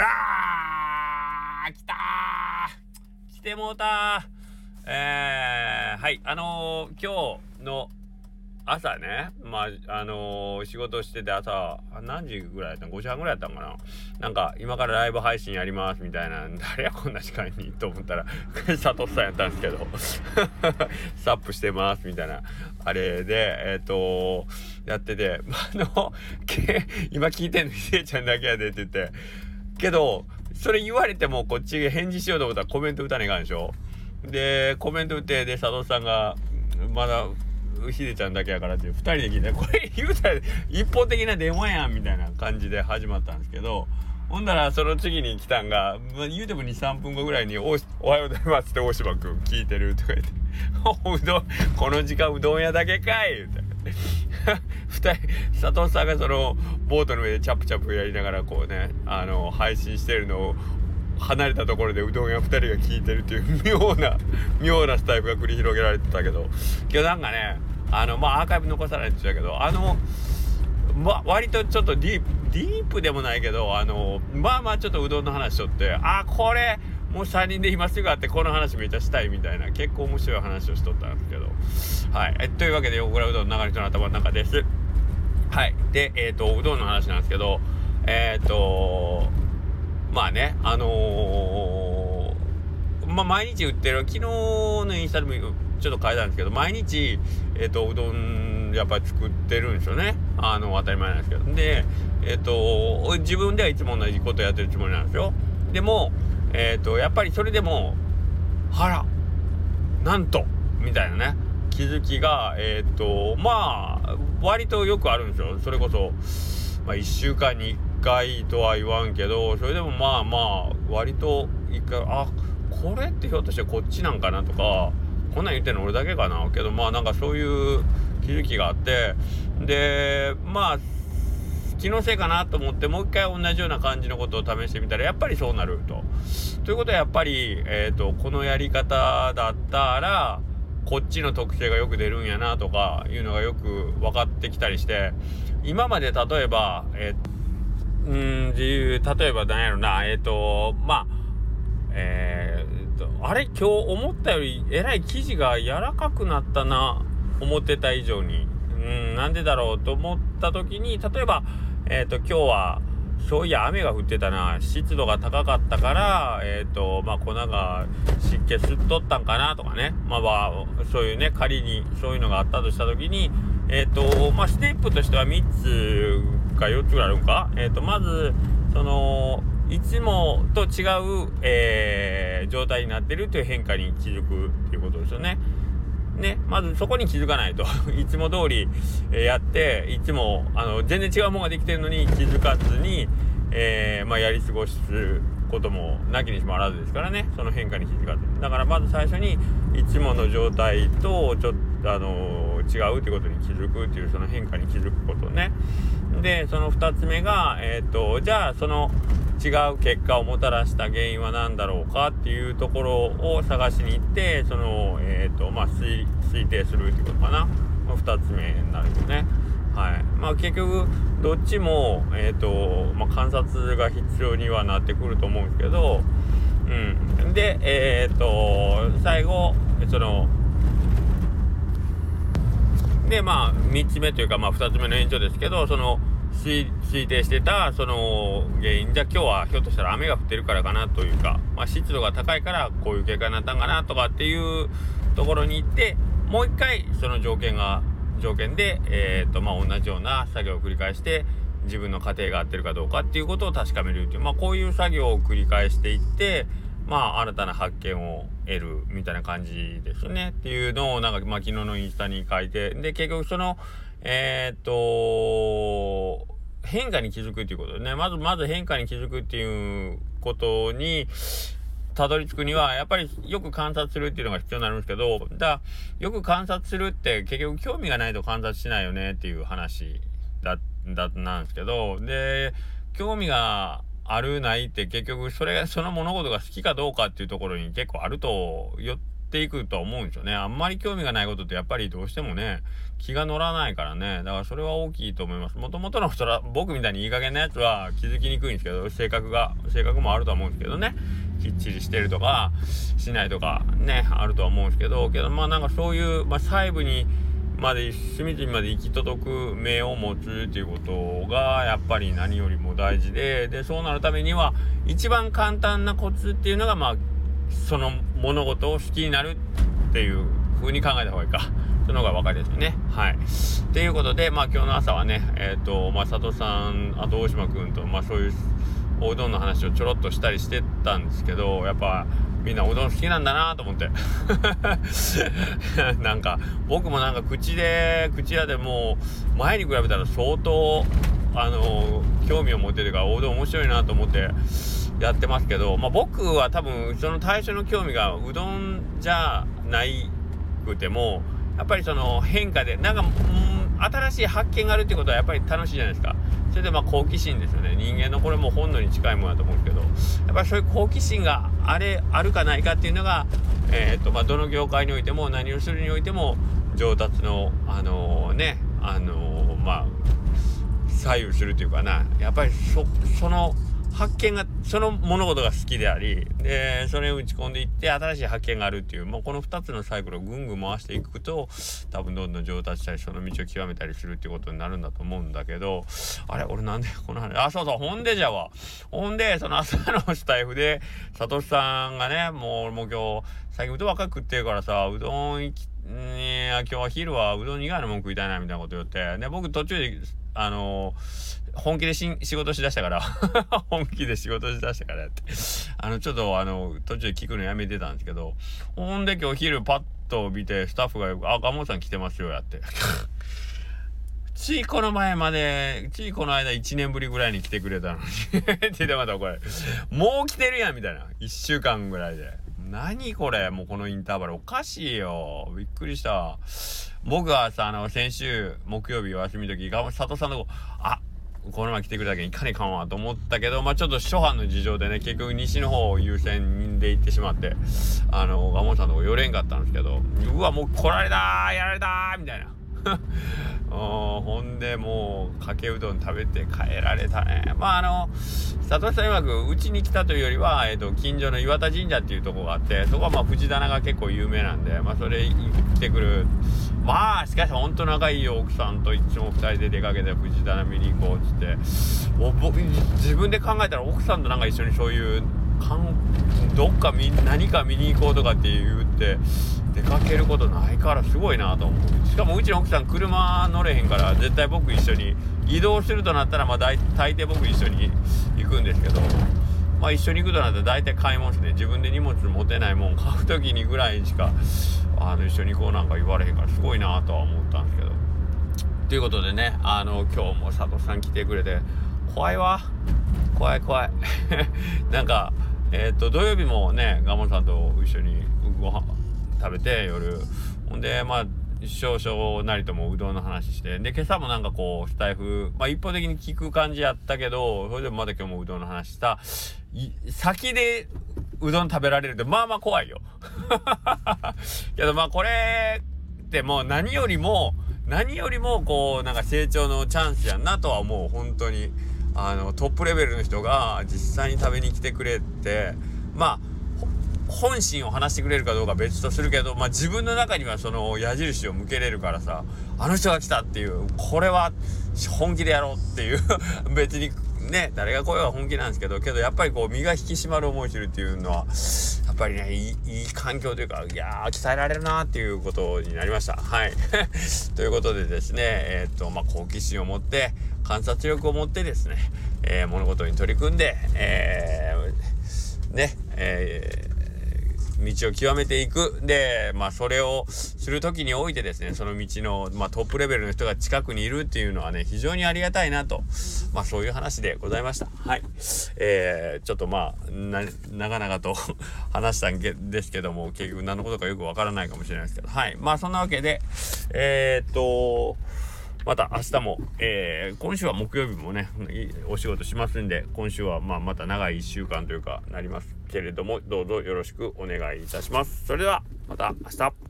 あー来たー。来てもうたえー、はい、あのー、今日の朝ね、まあ、あのー、仕事してて朝、何時ぐらいやった？の ?5 時半ぐらいやったんかな？なんか、今からライブ配信やりますみたいな、誰やこんな時間に？と思ったら、佐藤さんやったんですけど、サップしてますみたいな、あれで、えっ、ー、とやってて、あの、今聞いてんのひでちゃんだけやでって言って、けど、それ言われてもこっち返事しようと思ったらコメント打たねえかんでしょ？で、コメント打って、で、佐藤さんが、まだ、ひでちゃんだけやからって2人で聞いてこれ言うたら一方的な電話やんみたいな感じで始まったんですけどほんならその次に来たんが、まあ、言うても23分後ぐらいにお「おはようございます」って大島君聞いてるとか言って「うどんこの時間うどん屋だけかい」言うて。2人佐藤さんがそのボートの上でチャプチャプやりながらこうねあの配信してるのを離れたところでうどん屋2人が聞いてるっていう妙な 妙なスタイルが繰り広げられてたけど。今日なんかねあのまあアーカイブ残さないって言ったけどあのま割とちょっとディープディープでもないけどあのまあまあちょっとうどんの話しとってあこれもう3人で今すぐ会ってこの話めっちゃしたいみたいな結構面白い話をしとったんですけど。はい。えというわけで横倉うどんの流れ人の頭の中ですはい。でえっ、ー、とうどんの話なんですけど。えっ、ー、とまあねあのー、まあ毎日売ってる昨日のインスタでもちょっと変えたんですけど毎日えっ、とうどんやっぱり作ってるんですよね。あの当たり前なんですけど。でえっ、と自分ではいつも同じことやってるつもりなんですよ。でもえっ、ー、とやっぱりそれでもあらなんとみたいなね気づきがえっ、ー、とまあ割とよくあるんですよ。それこそ、まあ、1週間に1回とは言わんけどそれでもまあまあ割と1回あこれってひょっとしてこっちなんかなとかこんなん言ってんの俺だけかな。けどまあなんかそういう気づきがあってでまあ気のせいかなと思ってもう一回同じような感じのことを試してみたらやっぱりそうなると。ということはやっぱり、えーと、このやり方だったらこっちの特性がよく出るんやなとかいうのがよく分かってきたりして今まで例えば、えー、うん自由例えば何やろなえっ、ー、とまあえーと、あれ今日思ったよりえらい生地が柔らかくなったな思ってた以上にうんなんでだろうと思った時に例えばえっ、ー、と、今日は、そういや雨が降ってたな。湿度が高かったからえっ、ー、とまあ粉が湿気吸っとったんかなとかね。まあまあそういうね仮にそういうのがあったとした時にえっ、ー、とまあステップとしては3つか4つぐらいあるんか。えっ、とまずそのいつもと違う、え状態になってるという変化に気づくっていうことですよね。ね、まずそこに気づかないと。いつも通り、やっていつもあの全然違うものができてるのに気づかずに、えー、まあ、やり過ごすこともなきにしもあらずですからね。その変化に気づかずだからまず最初にいつもの状態とちょっとあの違うってことに気づくっていうその変化に気づくことね。でその2つ目がえ、ー、とじゃあその違う結果をもたらした原因は何だろうかっていうところを探しに行ってその、えーとまあ、推定するってことかな、2つ目になるよね。はい。まあ、結局どっちも、えーとまあ、観察が必要にはなってくると思うんですけど、うん、でえっ、ー、と最後そのでまあ3つ目というか、まあ、2つ目の延長ですけどその推定してたその原因じゃ今日はひょっとしたら雨が降ってるからかなというか、まあ、湿度が高いからこういう結果になったんかなとかっていうところに行ってもう一回その条件が条件で、えーとまあ、同じような作業を繰り返して自分の家庭が合ってるかどうかっていうことを確かめるっていう、まあ、こういう作業を繰り返していってまあ新たな発見を得るみたいな感じですねっていうのをなんか、まあ、昨日のインスタに書いてで結局そのえー、っと、変化に気づくっていうことでね、まずまず変化に気づくっていうことに、たどり着くには、やっぱりよく観察するっていうのが必要になるんですけど、だよく観察するって結局興味がないと観察しないよねっていう話だ、だ、なんですけど、で、興味があるないって結局それがその物事が好きかどうかっていうところに結構あるとよっていくとは思うんですよね。あんまり興味がないことってやっぱりどうしてもね、気が乗らないからね。だからそれは大きいと思います。もともとの人は、僕みたいにいい加減なやつは気づきにくいんですけど、性格が、性格もあるとは思うんですけどね。きっちりしてるとか、しないとかね、あるとは思うんですけど、けどまあなんかそういう、まあ細部に、まで隅々まで行き届く目を持つっていうことがやっぱり何よりも大事ででそうなるためには一番簡単なコツっていうのがまあその物事を好きになるっていう風に考えた方がいいか。その方が分かりやすね。はい。ということで、まあ今日の朝はね、えっ、ー、と、まあ佐藤さん、あと大島君と、まあそういうおうどんの話をちょろっとしたりしてたんですけど、やっぱみんなうどん好きなんだなと思って。なんか僕もなんか口で口屋でもう前に比べたら相当あの興味を持てるからおうどん面白いなと思ってやってますけど、まあ、僕は多分その最初の興味がうどんじゃないくてもやっぱりその変化でなんか、う、新しい発見があるってことはやっぱり楽しいじゃないですか。それでまあ好奇心ですよね。人間のこれも本能に近いものだと思うんですけど。やっぱりそういう好奇心があれあるかないかっていうのが、えー、っとまあ、どの業界においても何をするにおいても上達のあのー、ねあのー、まあ左右するというかな。やっぱりそその発見がその物事が好きでありでそれを打ち込んでいって新しい発見があるっていう、まあ、この2つのサイクルをぐんぐん回していくと多分どんどん上達したりその道を極めたりするっていうことになるんだと思うんだけどあれ俺なんでこの話あそうそうほんでじゃわほんでその朝のスタイフでサトシさんがねもうもう今日最近うどんばっか食ってるからさうどん行きいや今日は昼はうどん以外のもん食いたいなみたいなこと言ってで僕途中であの本気で仕事しだしたから。本気で仕事しだしたからって。あのちょっとあの途中聞くのやめてたんですけど。ほんで今日昼パッと見てスタッフが「あ鴨さん来てますよ」やって。ついこの前までついこの間1年ぶりぐらいに来てくれたのに。ってでまたこれもう来てるやんみたいな。1週間ぐらいで。何これ？もうこのインターバル。おかしいよ。びっくりした。僕はさあの先週木曜日お休みの時佐藤さんのとこあこの前来てくれたけいかにかんわと思ったけどまあちょっと初版の事情でね結局西の方を優先で行ってしまってあのガモさんのとこ寄れんかったんですけどうわもう来られたやられたみたいな。ほんでもうかけうどん食べて帰られたね。まああの佐藤さん曰くうちに来たというよりは、えーと、近所の岩田神社っていうとこがあってそこはまあ藤棚が結構有名なんでまあそれ行ってくる。まあしかし本当仲いい奥さんといつも2人で出かけて藤棚見に行こうっつって。僕自分で考えたら奥さんとなんか一緒にそういうかんどっか何か見に行こうとかって言って出かけることないからすごいなと思う。しかもうちの奥さん車乗れへんから絶対僕一緒に移動するとなったらまあ大大抵僕一緒に行くんですけどまあ一緒に行くとなったら大体買い物して自分で荷物持てないもん買う時にぐらいしかあの一緒に行こうなんか言われへんからすごいなとは思ったんですけど。ということでねあの今日も佐藤さん来てくれて怖いわ。怖い怖い。なんかえっ、ー、と土曜日もねガモさんと一緒にご飯食べて夜。ほんでまあ少々なりともうどんの話して。で今朝もなんかこうスタイフまあ一方的に聞く感じやったけどそれでもまだ今日もうどんの話した。先でうどん食べられるってまあまあ怖いよ。けどまあこれってもう何よりも何よりもこうなんか成長のチャンスやんなとは思う。本当に。あのトップレベルの人が実際に食べに来てくれて。まあ本心を話してくれるかどうか別とするけど、まあ、自分の中にはその矢印を向けれるからさあの人が来たっていうこれは本気でやろうっていう 別にね誰が声は本気なんですけどけどやっぱりこう身が引き締まる思いするっていうのはやっぱりねいい環境というかいやー鍛えられるなっていうことになりました。はい。ということでですねえー、っとまあ好奇心を持って観察力を持ってですね、えー、物事に取り組んで、えー、ねえー道を極めていく。で、まあ、それをする時においてですね、その道の、まあ、トップレベルの人が近くにいるっていうのはね、非常にありがたいなと、まあ、そういう話でございました。はい。えー、ちょっとまあな、長々と 話したんですけども、結局何のことかよくわからないかもしれないですけど、はい。まあ、そんなわけで、えー、っと、また明日も、えー、今週は木曜日もねお仕事しますんで今週はまあまた長い1週間というかなりますけれどもどうぞよろしくお願いいたします。それではまた明日。